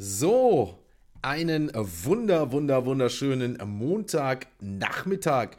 So, einen wunder, wunder, wunderschönen Montagnachmittag.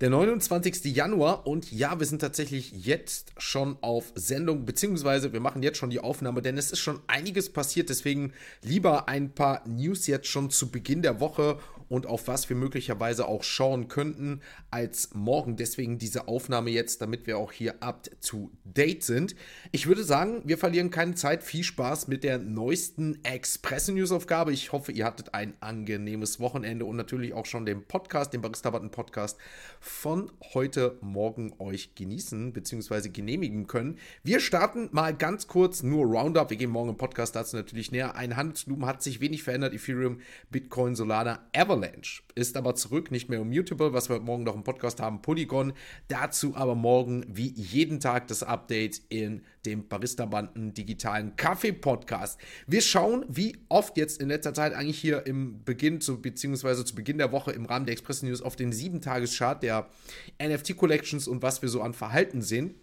Der 29. Januar und ja, wir sind tatsächlich jetzt schon auf Sendung, beziehungsweise wir machen jetzt schon die Aufnahme, denn es ist schon einiges passiert, deswegen lieber ein paar News jetzt schon zu Beginn der Woche und auf was wir möglicherweise auch schauen könnten als morgen. Deswegen diese Aufnahme jetzt, damit wir auch hier up to date sind. Ich würde sagen, wir verlieren keine Zeit. Viel Spaß mit der neuesten Express-News-Aufgabe. Ich hoffe, ihr hattet ein angenehmes Wochenende und natürlich auch schon den Podcast, den Barista Button Podcast von heute Morgen euch genießen bzw. genehmigen können. Wir starten mal ganz kurz nur Roundup. Wir gehen morgen im Podcast dazu natürlich näher. Ein Handelsvolumen hat sich wenig verändert. Ethereum, Bitcoin, Solana, Avalanche Avalanche ist aber zurück, nicht mehr immutable, was wir morgen noch im Podcast haben, Polygon. Dazu aber morgen wie jeden Tag das Update in dem Barista-Banden digitalen Kaffee-Podcast. Wir schauen, wie oft jetzt in letzter Zeit eigentlich hier im Beginn zu, beziehungsweise zu Beginn der Woche im Rahmen der Express News auf den 7-Tages-Chart der NFT-Collections und was wir so an Verhalten sehen.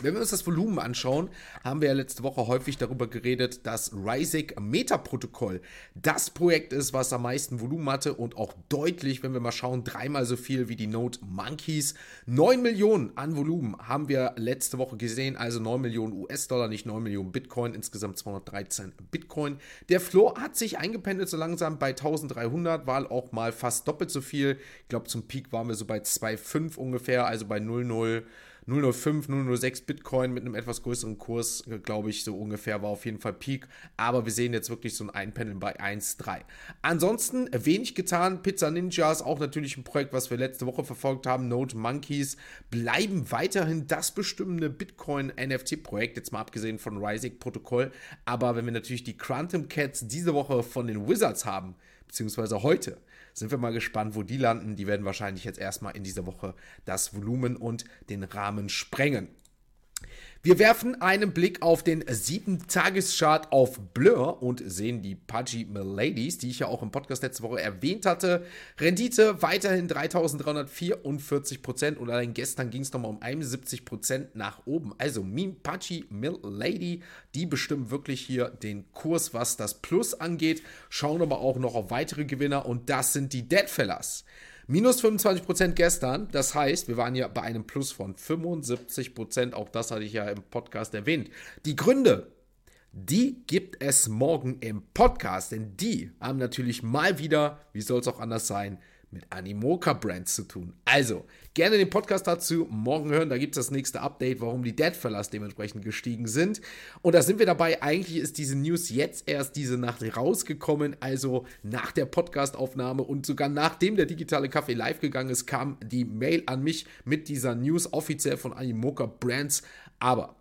Wenn wir uns das Volumen anschauen, haben wir ja letzte Woche häufig darüber geredet, dass Rising Meta-Protokoll das Projekt ist, was am meisten Volumen hatte und auch deutlich, wenn wir mal schauen, dreimal so viel wie die Node Monkeys. 9 Millionen an Volumen haben wir letzte Woche gesehen, also 9 Millionen US-Dollar, nicht 9 Millionen Bitcoin, insgesamt 213 Bitcoin. Der Floor hat sich eingependelt so langsam bei 1300, war auch mal fast doppelt so viel. Ich glaube, zum Peak waren wir so bei 2,5 ungefähr, also bei 0,0. 005, 006 Bitcoin mit einem etwas größeren Kurs, glaube ich, so ungefähr war auf jeden Fall Peak. Aber wir sehen jetzt wirklich so ein Einpendeln bei 1,3. Ansonsten wenig getan. Pizza Ninjas, auch natürlich ein Projekt, was wir letzte Woche verfolgt haben. Node Monkeys bleiben weiterhin das bestimmende Bitcoin-NFT-Projekt, jetzt mal abgesehen von Rising Protokoll. Aber wenn wir natürlich die Quantum Cats diese Woche von den Wizards haben, beziehungsweise heute, sind wir mal gespannt, wo die landen. Die werden wahrscheinlich jetzt erstmal in dieser Woche das Volumen und den Rahmen sprengen. Wir werfen einen Blick auf den 7-Tages-Chart auf Blur und sehen die Pudgy Miladies, die ich ja auch im Podcast letzte Woche erwähnt hatte. Rendite weiterhin 3344% und allein gestern ging es nochmal um 71% nach oben. Also Meme Pudgy Milady, die bestimmen wirklich hier den Kurs, was das Plus angeht. Schauen aber auch noch auf weitere Gewinner und das sind die Deadfellas. Minus 25% gestern, das heißt, wir waren ja bei einem Plus von 75%, auch das hatte ich ja im Podcast erwähnt. Die Gründe, die gibt es morgen im Podcast, denn die haben natürlich mal wieder, wie soll es auch anders sein, mit Animoca Brands zu tun. Also, gerne den Podcast dazu morgen hören. Da gibt es das nächste Update, warum die Deadfellas dementsprechend gestiegen sind. Und da sind wir dabei. Eigentlich ist diese News jetzt erst diese Nacht rausgekommen. Also nach der Podcastaufnahme und sogar nachdem der digitale Kaffee live gegangen ist, kam die Mail an mich mit dieser News offiziell von Animoca Brands. Aber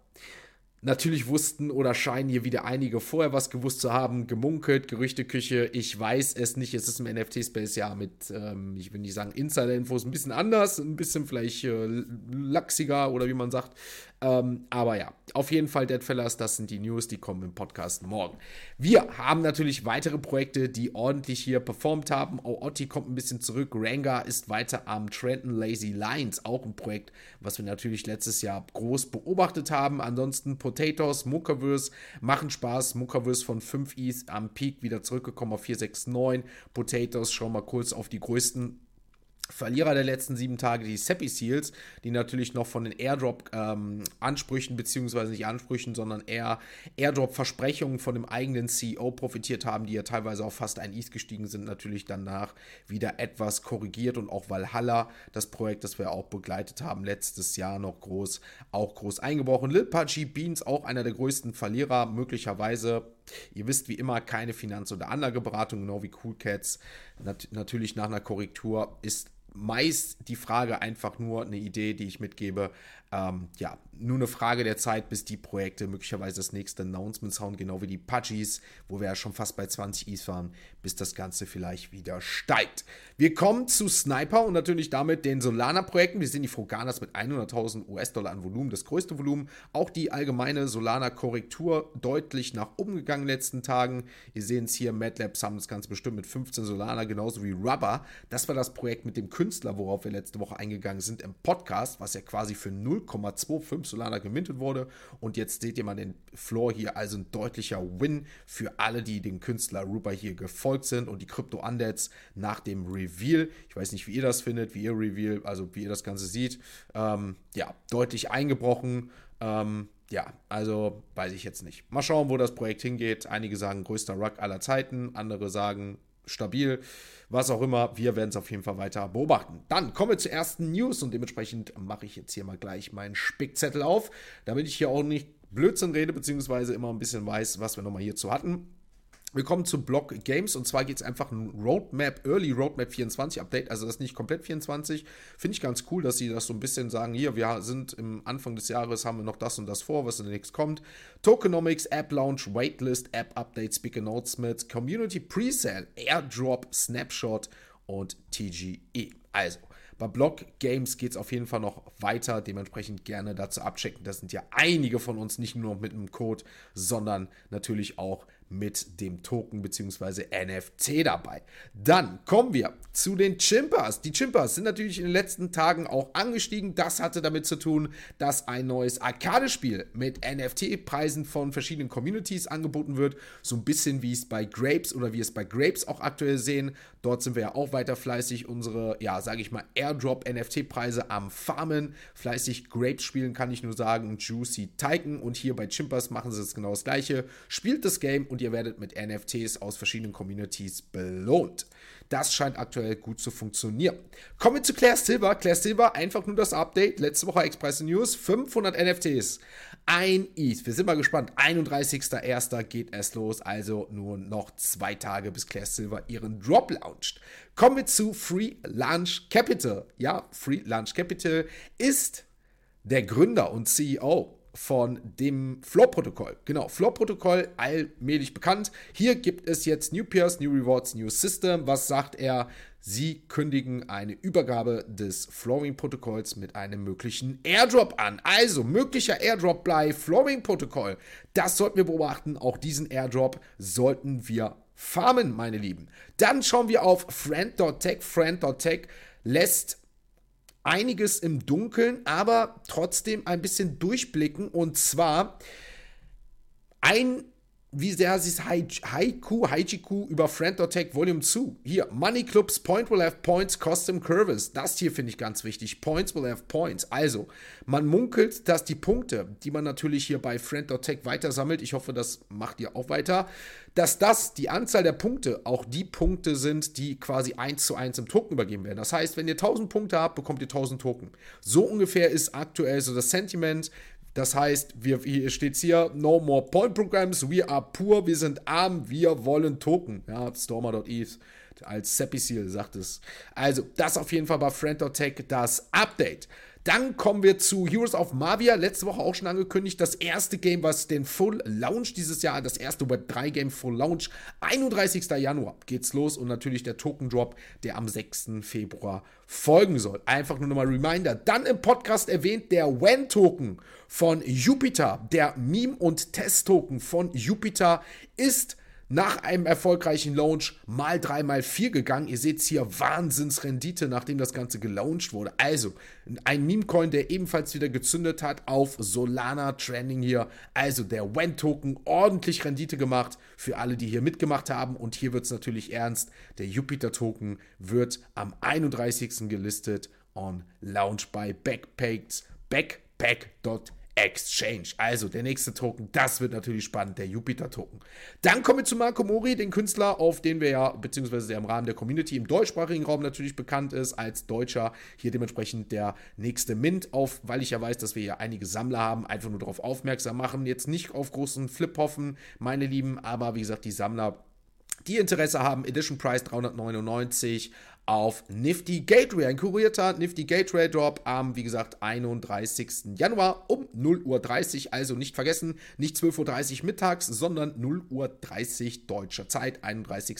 Natürlich wussten oder scheinen hier wieder einige vorher was gewusst zu haben, gemunkelt, Gerüchteküche. Ich weiß es nicht. Es ist im NFT-Space ja mit, ähm, ich will nicht sagen Insider-Infos, ein bisschen anders, ein bisschen vielleicht äh, lachsiger oder wie man sagt. Ähm, aber ja, auf jeden Fall Deadfellas, das sind die News, die kommen im Podcast morgen. Wir haben natürlich weitere Projekte, die ordentlich hier performt haben. Otti kommt ein bisschen zurück. Ranga ist weiter am Trenton Lazy Lines, auch ein Projekt, was wir natürlich letztes Jahr groß beobachtet haben. Ansonsten Potatoes, Muckerverse machen Spaß. Muckerverse von 5 Is am Peak wieder zurückgekommen auf 469. Potatoes, schauen wir kurz auf die größten Verlierer der letzten sieben Tage, die Seppi Seals, die natürlich noch von den Airdrop-Ansprüchen, ähm, beziehungsweise nicht Ansprüchen, sondern eher Airdrop-Versprechungen von dem eigenen CEO profitiert haben, die ja teilweise auf fast ein ETH gestiegen sind, natürlich danach wieder etwas korrigiert und auch Valhalla, das Projekt, das wir auch begleitet haben, letztes Jahr noch groß, auch groß eingebrochen. Lil Pudgy Beans, auch einer der größten Verlierer, möglicherweise Ihr wisst wie immer keine Finanz- oder Anlageberatung, genau wie Cool Cats. Nat natürlich nach einer Korrektur ist meist die Frage einfach nur eine Idee, die ich mitgebe. Ähm, ja, nur eine Frage der Zeit, bis die Projekte möglicherweise das nächste Announcement hauen, genau wie die Pudgies, wo wir ja schon fast bei 20 Is waren, bis das Ganze vielleicht wieder steigt. Wir kommen zu Sniper und natürlich damit den Solana-Projekten. Wir sehen die Froganas mit 100.000 US-Dollar an Volumen, das größte Volumen. Auch die allgemeine Solana-Korrektur deutlich nach oben gegangen in den letzten Tagen. Ihr seht es hier, MadLabs haben das Ganze bestimmt mit 15 Solana, genauso wie Rubber. Das war das Projekt mit dem Künstler, worauf wir letzte Woche eingegangen sind im Podcast, was ja quasi für 0 0,25 Solana gemintet wurde. Und jetzt seht ihr mal den Floor hier, also ein deutlicher Win für alle, die den Künstler Ruba hier gefolgt sind und die Crypto Undeads nach dem Reveal. Ich weiß nicht, wie ihr das findet, wie ihr Reveal, also wie ihr das Ganze seht. Ähm, ja, deutlich eingebrochen. Ähm, ja, also weiß ich jetzt nicht. Mal schauen, wo das Projekt hingeht. Einige sagen größter Ruck aller Zeiten, andere sagen stabil, was auch immer. Wir werden es auf jeden Fall weiter beobachten. Dann kommen wir zur ersten News und dementsprechend mache ich jetzt hier mal gleich meinen Spickzettel auf, damit ich hier auch nicht Blödsinn rede, beziehungsweise immer ein bisschen weiß, was wir nochmal hierzu hatten. Wir kommen zu Block Games und zwar geht es einfach ein Roadmap, Early Roadmap 24 Update, also das ist nicht komplett 24. Finde ich ganz cool, dass sie das so ein bisschen sagen, hier, wir sind im Anfang des Jahres, haben wir noch das und das vor, was nächsten kommt. Tokenomics, App Launch, Waitlist, App Update, Speaker Announcement, Community Presale, Airdrop, Snapshot und TGE. Also, bei Block Games geht es auf jeden Fall noch weiter. Dementsprechend gerne dazu abchecken. Das sind ja einige von uns nicht nur mit einem Code, sondern natürlich auch mit dem Token bzw. NFT dabei. Dann kommen wir zu den Chimpers. Die Chimpers sind natürlich in den letzten Tagen auch angestiegen. Das hatte damit zu tun, dass ein neues Arcade-Spiel mit NFT-Preisen von verschiedenen Communities angeboten wird. So ein bisschen wie es bei Grapes oder wie es bei Grapes auch aktuell sehen. Dort sind wir ja auch weiter fleißig unsere, ja, sage ich mal, Airdrop-NFT-Preise am Farmen. Fleißig Grapes spielen kann ich nur sagen. Juicy Tycoon. Und hier bei Chimpers machen sie es genau das gleiche. Spielt das Game und ihr werdet mit NFTs aus verschiedenen Communities belohnt. Das scheint aktuell gut zu funktionieren. Kommen wir zu Claire Silver. Claire Silver, einfach nur das Update. Letzte Woche Express News, 500 NFTs. Ein ETH. Wir sind mal gespannt. 31.01. geht es los. Also nur noch zwei Tage, bis Claire Silver ihren Drop launcht. Kommen wir zu Free Launch Capital. Ja, Free Launch Capital ist der Gründer und CEO von dem Flow-Protokoll. Genau, Flow-Protokoll, allmählich bekannt. Hier gibt es jetzt New Peers, New Rewards, New System. Was sagt er? Sie kündigen eine Übergabe des Flooring-Protokolls mit einem möglichen Airdrop an. Also, möglicher Airdrop bei Flooring-Protokoll. Das sollten wir beobachten. Auch diesen Airdrop sollten wir farmen, meine Lieben. Dann schauen wir auf Friend.tech. Friend.tech lässt einiges im Dunkeln, aber trotzdem ein bisschen durchblicken. Und zwar ein wie sehr heißt es Haiku, Haiku über Friend.tech Volume 2. Hier, Money Clubs, Point will have points, Custom Curves. Das hier finde ich ganz wichtig. Points will have points. Also, man munkelt, dass die Punkte, die man natürlich hier bei Friend.tech weitersammelt, ich hoffe, das macht ihr auch weiter, dass das, die Anzahl der Punkte, auch die Punkte sind, die quasi eins zu eins im Token übergeben werden. Das heißt, wenn ihr 1000 Punkte habt, bekommt ihr 1000 Token. So ungefähr ist aktuell so das Sentiment. Das heißt, wir, hier steht hier, no more point programs, we are poor, wir sind arm, wir wollen Token. Ja, Stormer.eth als Seppi Seal sagt es. Also, das auf jeden Fall bei Friend.tech das Update. Dann kommen wir zu Heroes of Mavia. Letzte Woche auch schon angekündigt. Das erste Game, was den Full Launch dieses Jahr, das erste Web 3 Game Full Launch. 31. Januar geht's los und natürlich der Token Drop, der am 6. Februar folgen soll. Einfach nur nochmal Reminder. Dann im Podcast erwähnt der WEN Token von Jupiter. Der Meme- und Test-Token von Jupiter ist nach einem erfolgreichen Launch mal 3 mal 4 gegangen. Ihr seht hier Wahnsinnsrendite, nachdem das Ganze gelauncht wurde. Also ein Meme-Coin, der ebenfalls wieder gezündet hat auf Solana Trending hier. Also der WEN-Token ordentlich Rendite gemacht für alle, die hier mitgemacht haben. Und hier wird es natürlich ernst. Der Jupiter-Token wird am 31. gelistet on Launch by Backpacks. Backpack.com. Exchange. Also der nächste Token, das wird natürlich spannend, der Jupiter-Token. Dann kommen wir zu Marco Mori, den Künstler, auf den wir ja, beziehungsweise der im Rahmen der Community im deutschsprachigen Raum natürlich bekannt ist, als Deutscher. Hier dementsprechend der nächste Mint auf, weil ich ja weiß, dass wir ja einige Sammler haben, einfach nur darauf aufmerksam machen. Jetzt nicht auf großen Flip hoffen, meine Lieben, aber wie gesagt, die Sammler die Interesse haben, Edition Price 399, auf Nifty Gateway. Ein kurierter Nifty Gateway Drop am, wie gesagt, 31. Januar um 0.30 Uhr. Also nicht vergessen, nicht 12.30 Uhr mittags, sondern 0.30 Uhr deutscher Zeit, 31.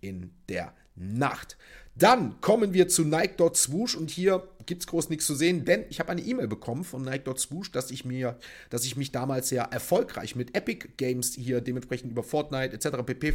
in der Nacht. Dann kommen wir zu Nike.swoosh und hier gibt es groß nichts zu sehen, denn ich habe eine E-Mail bekommen von Nike.swoosh, dass ich mir, dass ich mich damals sehr erfolgreich mit Epic Games hier dementsprechend über Fortnite etc. pp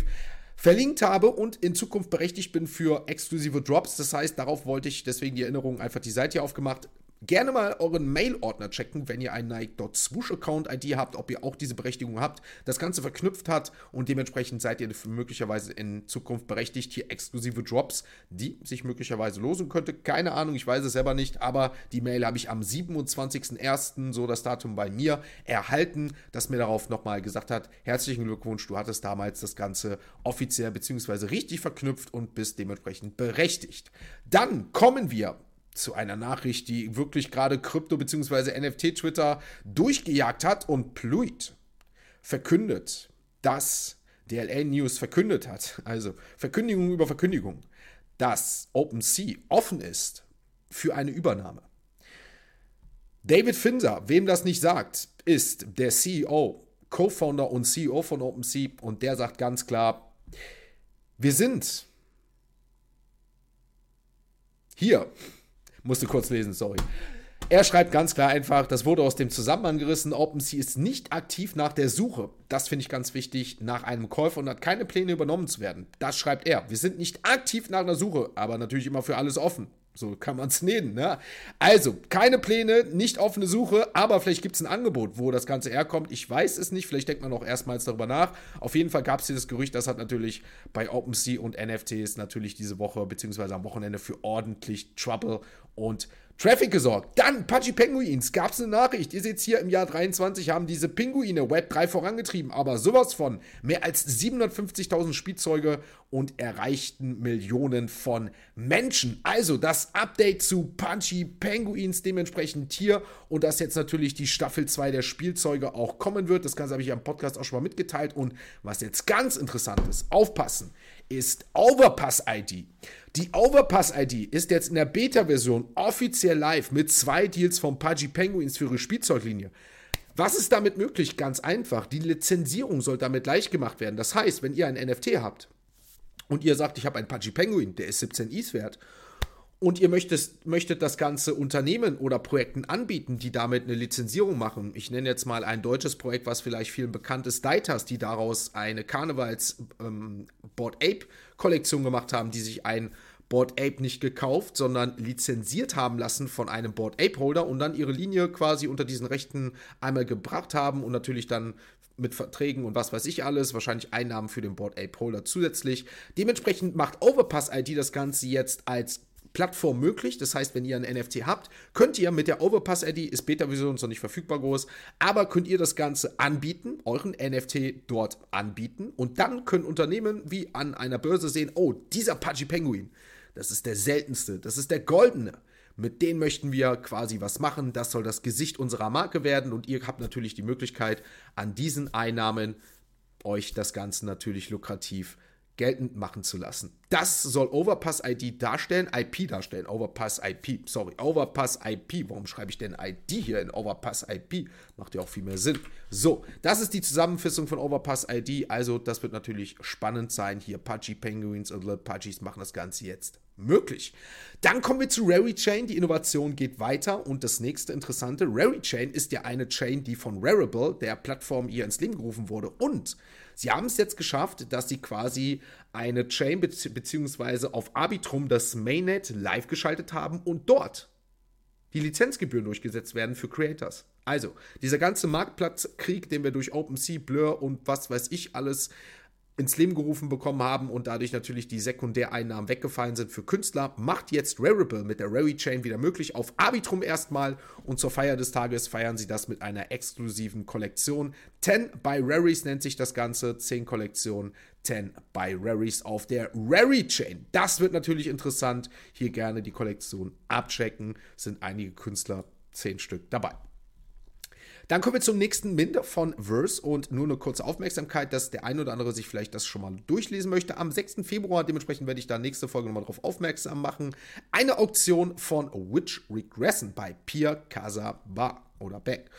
verlinkt habe und in Zukunft berechtigt bin für exklusive Drops. Das heißt, darauf wollte ich deswegen die Erinnerung einfach die Seite hier aufgemacht. Gerne mal euren Mail-Ordner checken, wenn ihr einen Nike.swoosh-Account-ID habt, ob ihr auch diese Berechtigung habt, das Ganze verknüpft hat und dementsprechend seid ihr möglicherweise in Zukunft berechtigt, hier exklusive Drops, die sich möglicherweise losen könnte. Keine Ahnung, ich weiß es selber nicht, aber die Mail habe ich am 27.01., so das Datum bei mir, erhalten, das mir darauf nochmal gesagt hat, herzlichen Glückwunsch, du hattest damals das Ganze offiziell bzw. richtig verknüpft und bist dementsprechend berechtigt. Dann kommen wir zu einer Nachricht, die wirklich gerade Krypto- bzw. NFT-Twitter durchgejagt hat und Pluit verkündet, dass DLA News verkündet hat, also Verkündigung über Verkündigung, dass OpenSea offen ist für eine Übernahme. David Finser, wem das nicht sagt, ist der CEO, Co-Founder und CEO von OpenSea und der sagt ganz klar, wir sind hier musste kurz lesen, sorry. Er schreibt ganz klar einfach, das wurde aus dem Zusammenhang gerissen, OpenSea ist nicht aktiv nach der Suche. Das finde ich ganz wichtig, nach einem Käufer und hat keine Pläne übernommen zu werden. Das schreibt er. Wir sind nicht aktiv nach einer Suche, aber natürlich immer für alles offen. So kann man es nennen. Ne? Also, keine Pläne, nicht offene Suche, aber vielleicht gibt es ein Angebot, wo das Ganze herkommt. Ich weiß es nicht, vielleicht denkt man auch erstmals darüber nach. Auf jeden Fall gab es dieses Gerücht, das hat natürlich bei OpenSea und NFTs natürlich diese Woche bzw. am Wochenende für ordentlich Trouble und Traffic gesorgt. Dann Pudgy Penguins, gab es eine Nachricht. Ihr seht hier im Jahr 23 haben diese Pinguine Web 3 vorangetrieben, aber sowas von mehr als 750.000 Spielzeuge und erreichten Millionen von Menschen. Also das Update zu Punchy Penguins dementsprechend hier und dass jetzt natürlich die Staffel 2 der Spielzeuge auch kommen wird. Das Ganze habe ich am Podcast auch schon mal mitgeteilt und was jetzt ganz interessant ist, aufpassen ist Overpass ID. Die Overpass ID ist jetzt in der Beta-Version offiziell live mit zwei Deals von Pudgy Penguins für ihre Spielzeuglinie. Was ist damit möglich? Ganz einfach. Die Lizenzierung soll damit leicht gemacht werden. Das heißt, wenn ihr ein NFT habt und ihr sagt, ich habe einen Pudgy Penguin, der ist 17 ETH wert und ihr möchtet, möchtet das ganze Unternehmen oder Projekten anbieten, die damit eine Lizenzierung machen. Ich nenne jetzt mal ein deutsches Projekt, was vielleicht vielen bekannt ist, Daitas, die daraus eine Karnevals ähm, Board Ape Kollektion gemacht haben, die sich ein Board Ape nicht gekauft, sondern lizenziert haben lassen von einem Board Ape Holder und dann ihre Linie quasi unter diesen Rechten einmal gebracht haben und natürlich dann mit Verträgen und was weiß ich alles, wahrscheinlich Einnahmen für den Board Ape Holder zusätzlich. Dementsprechend macht Overpass ID das Ganze jetzt als Plattform möglich. Das heißt, wenn ihr ein NFT habt, könnt ihr mit der Overpass-ID, ist Beta-Version noch nicht verfügbar groß, aber könnt ihr das Ganze anbieten, euren NFT dort anbieten und dann können Unternehmen wie an einer Börse sehen, oh, dieser Pudgy Penguin, das ist der seltenste, das ist der goldene. Mit denen möchten wir quasi was machen. Das soll das Gesicht unserer Marke werden und ihr habt natürlich die Möglichkeit, an diesen Einnahmen euch das Ganze natürlich lukrativ geltend machen zu lassen. Das soll Overpass ID darstellen, IP darstellen, Overpass IP, sorry, Overpass IP. Warum schreibe ich denn ID hier in Overpass IP? Macht ja auch viel mehr Sinn. So, das ist die Zusammenfassung von Overpass ID. Also, das wird natürlich spannend sein. Hier Pudgy Penguins und Little Pudgies machen das Ganze jetzt möglich. Dann kommen wir zu Rary Chain. Die Innovation geht weiter und das nächste Interessante, Rary Chain ist ja eine Chain, die von Rarible, der Plattform, hier ins Leben gerufen wurde und Sie haben es jetzt geschafft, dass sie quasi eine Chain beziehungsweise auf Arbitrum das Mainnet live geschaltet haben und dort die Lizenzgebühren durchgesetzt werden für Creators. Also, dieser ganze Marktplatzkrieg, den wir durch OpenSea, Blur und was weiß ich alles ins Leben gerufen bekommen haben und dadurch natürlich die Sekundäreinnahmen weggefallen sind für Künstler, macht jetzt Rarible mit der Rary Chain wieder möglich auf Arbitrum erstmal und zur Feier des Tages feiern sie das mit einer exklusiven Kollektion. 10 by Rarys nennt sich das Ganze, 10 Kollektionen, 10 by Rarys auf der Rary Chain. Das wird natürlich interessant. Hier gerne die Kollektion abchecken, sind einige Künstler, 10 Stück dabei. Dann kommen wir zum nächsten Mint von Verse und nur eine kurze Aufmerksamkeit, dass der ein oder andere sich vielleicht das schon mal durchlesen möchte. Am 6. Februar, dementsprechend werde ich da nächste Folge nochmal drauf aufmerksam machen. Eine Auktion von Witch Regression bei Pierre Casaba oder Beck.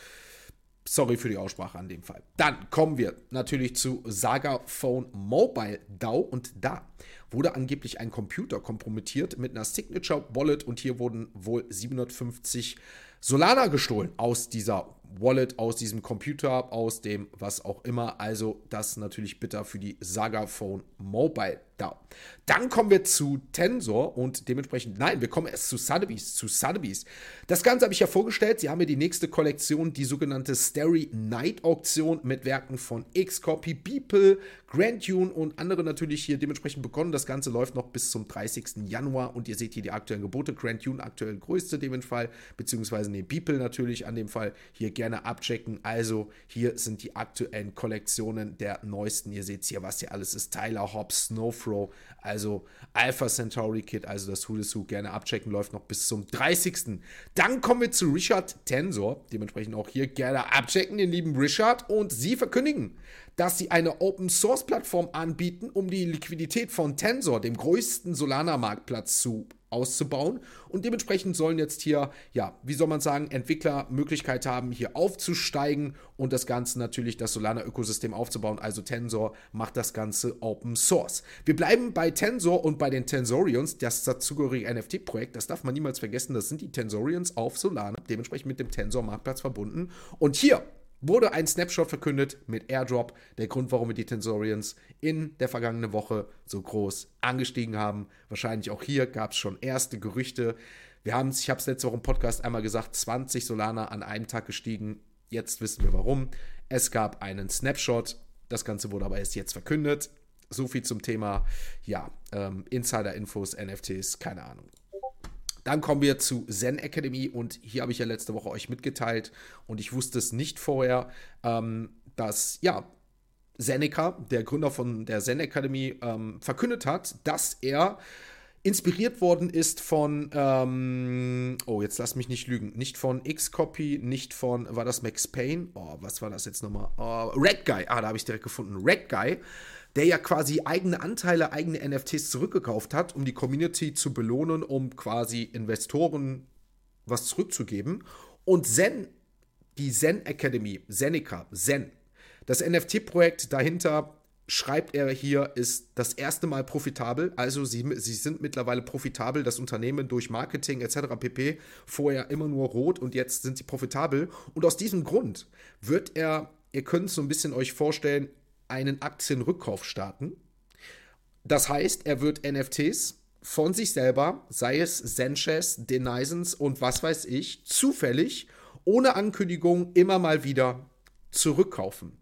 Sorry für die Aussprache an dem Fall. Dann kommen wir natürlich zu Saga Phone Mobile DAO und da wurde angeblich ein Computer kompromittiert mit einer Signature Wallet und hier wurden wohl 750 Solana gestohlen aus dieser Wallet, aus diesem Computer, aus dem was auch immer. Also das natürlich bitter für die Saga Phone Mobile da. Dann kommen wir zu Tensor und dementsprechend, nein, wir kommen erst zu Sotheby's, zu Sotheby's. Das Ganze habe ich ja vorgestellt. Sie haben mir die nächste Kollektion, die sogenannte Starry Night Auktion mit Werken von Xcopy, Beeple, Grand Tune und andere natürlich hier dementsprechend begonnen. Das Ganze läuft noch bis zum 30. Januar und ihr seht hier die aktuellen Gebote. Grand Tune aktuell größte dem Fall, beziehungsweise ne, Beeple natürlich an dem Fall hier gerne abchecken. Also hier sind die aktuellen Kollektionen der neuesten. Ihr seht hier, was hier alles ist. Tyler Hobbs, Snowflake, Pro, also Alpha Centauri Kit, also das Who Who, gerne abchecken, läuft noch bis zum 30. Dann kommen wir zu Richard Tensor, dementsprechend auch hier gerne abchecken, den lieben Richard, und sie verkündigen, dass sie eine Open Source Plattform anbieten, um die Liquidität von Tensor, dem größten Solana-Marktplatz, zu auszubauen. Und dementsprechend sollen jetzt hier, ja, wie soll man sagen, Entwickler Möglichkeit haben, hier aufzusteigen und das Ganze natürlich das Solana-Ökosystem aufzubauen. Also Tensor macht das Ganze Open Source. Wir bleiben bei Tensor und bei den Tensorians, das dazugehörige NFT-Projekt. Das darf man niemals vergessen. Das sind die Tensorians auf Solana, dementsprechend mit dem Tensor-Marktplatz verbunden. Und hier wurde ein Snapshot verkündet mit Airdrop. Der Grund, warum wir die Tensorians in der vergangenen Woche so groß angestiegen haben. Wahrscheinlich auch hier gab es schon erste Gerüchte. Wir haben es, ich habe es letzte Woche im Podcast einmal gesagt, 20 Solana an einem Tag gestiegen. Jetzt wissen wir warum. Es gab einen Snapshot. Das Ganze wurde aber erst jetzt verkündet. So viel zum Thema, ja, ähm, Insider-Infos, NFTs, keine Ahnung. Dann kommen wir zu Zen Academy und hier habe ich ja letzte Woche euch mitgeteilt und ich wusste es nicht vorher, ähm, dass ja Seneca, der Gründer von der Zen Academy, ähm, verkündet hat, dass er inspiriert worden ist von, ähm, oh, jetzt lass mich nicht lügen, nicht von Xcopy, nicht von, war das Max Payne? Oh, was war das jetzt nochmal? Oh, Red Guy, ah, da habe ich direkt gefunden. Red Guy der ja quasi eigene Anteile, eigene NFTs zurückgekauft hat, um die Community zu belohnen, um quasi Investoren was zurückzugeben. Und Zen, die Zen Academy, Zenica, Zen, das NFT-Projekt dahinter, schreibt er hier, ist das erste Mal profitabel. Also sie, sie sind mittlerweile profitabel, das Unternehmen durch Marketing etc. pp. Vorher immer nur rot und jetzt sind sie profitabel. Und aus diesem Grund wird er, ihr könnt es so ein bisschen euch vorstellen, einen Aktienrückkauf starten. Das heißt, er wird NFTs von sich selber, sei es Sanchez, Denisons und was weiß ich, zufällig, ohne Ankündigung, immer mal wieder zurückkaufen.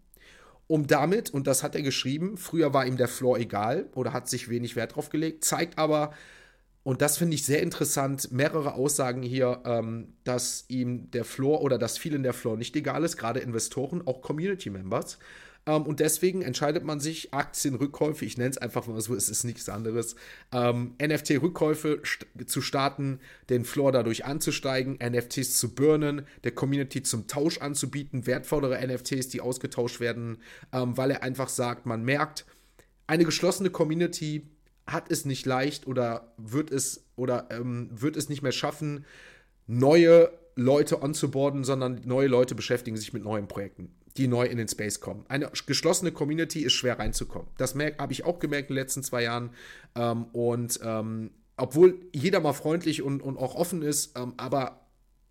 Um damit, und das hat er geschrieben, früher war ihm der Floor egal oder hat sich wenig Wert drauf gelegt, zeigt aber, und das finde ich sehr interessant, mehrere Aussagen hier, ähm, dass ihm der Floor oder dass vielen der Floor nicht egal ist, gerade Investoren, auch Community Members. Ähm, und deswegen entscheidet man sich, Aktienrückkäufe, ich nenne es einfach mal so, es ist nichts anderes, ähm, NFT-Rückkäufe st zu starten, den Floor dadurch anzusteigen, NFTs zu burnen, der Community zum Tausch anzubieten, wertvollere NFTs, die ausgetauscht werden, ähm, weil er einfach sagt, man merkt, eine geschlossene Community hat es nicht leicht oder wird es oder ähm, wird es nicht mehr schaffen, neue Leute onzuboarden, sondern neue Leute beschäftigen sich mit neuen Projekten die neu in den Space kommen. Eine geschlossene Community ist schwer reinzukommen. Das habe ich auch gemerkt in den letzten zwei Jahren. Ähm, und ähm, obwohl jeder mal freundlich und, und auch offen ist, ähm, aber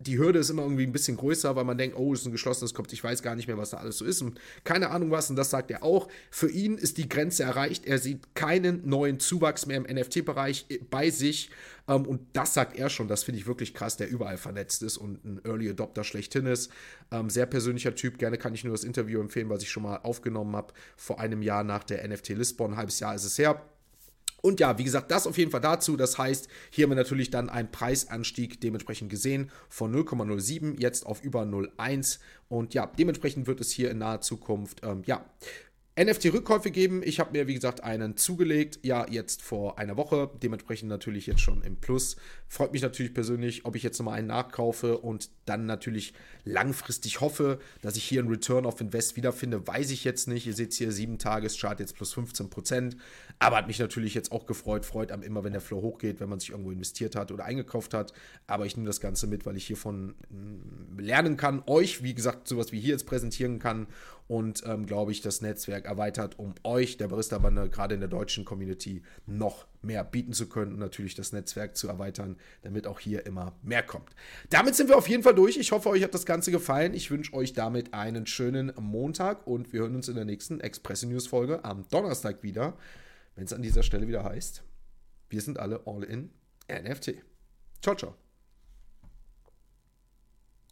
die Hürde ist immer irgendwie ein bisschen größer, weil man denkt, oh, es ist ein geschlossenes Kopf, ich weiß gar nicht mehr, was da alles so ist und keine Ahnung was und das sagt er auch. Für ihn ist die Grenze erreicht, er sieht keinen neuen Zuwachs mehr im NFT-Bereich bei sich ähm, und das sagt er schon, das finde ich wirklich krass, der überall vernetzt ist und ein Early Adopter schlechthin ist. Ähm, sehr persönlicher Typ, gerne kann ich nur das Interview empfehlen, was ich schon mal aufgenommen habe vor einem Jahr nach der NFT Lisbon, ein halbes Jahr ist es her und ja, wie gesagt, das auf jeden Fall dazu. Das heißt, hier haben wir natürlich dann einen Preisanstieg dementsprechend gesehen von 0,07 jetzt auf über 0,1. Und ja, dementsprechend wird es hier in naher Zukunft, ähm, ja, NFT-Rückkäufe geben. Ich habe mir, wie gesagt, einen zugelegt. Ja, jetzt vor einer Woche. Dementsprechend natürlich jetzt schon im Plus. Freut mich natürlich persönlich, ob ich jetzt nochmal einen nachkaufe und dann natürlich langfristig hoffe, dass ich hier einen Return of Invest wiederfinde. Weiß ich jetzt nicht. Ihr seht hier 7 Tageschart jetzt plus 15 Prozent. Aber hat mich natürlich jetzt auch gefreut. Freut einem immer, wenn der Flow hochgeht, wenn man sich irgendwo investiert hat oder eingekauft hat. Aber ich nehme das Ganze mit, weil ich hiervon mm, lernen kann. Euch, wie gesagt, sowas wie hier jetzt präsentieren kann und, ähm, glaube ich, das Netzwerk erweitert, um euch, der Barista-Bande, gerade in der deutschen Community, noch mehr bieten zu können und natürlich das Netzwerk zu erweitern, damit auch hier immer mehr kommt. Damit sind wir auf jeden Fall durch. Ich hoffe, euch hat das Ganze gefallen. Ich wünsche euch damit einen schönen Montag und wir hören uns in der nächsten Express News Folge am Donnerstag wieder, wenn es an dieser Stelle wieder heißt, wir sind alle all in NFT. Ciao, ciao.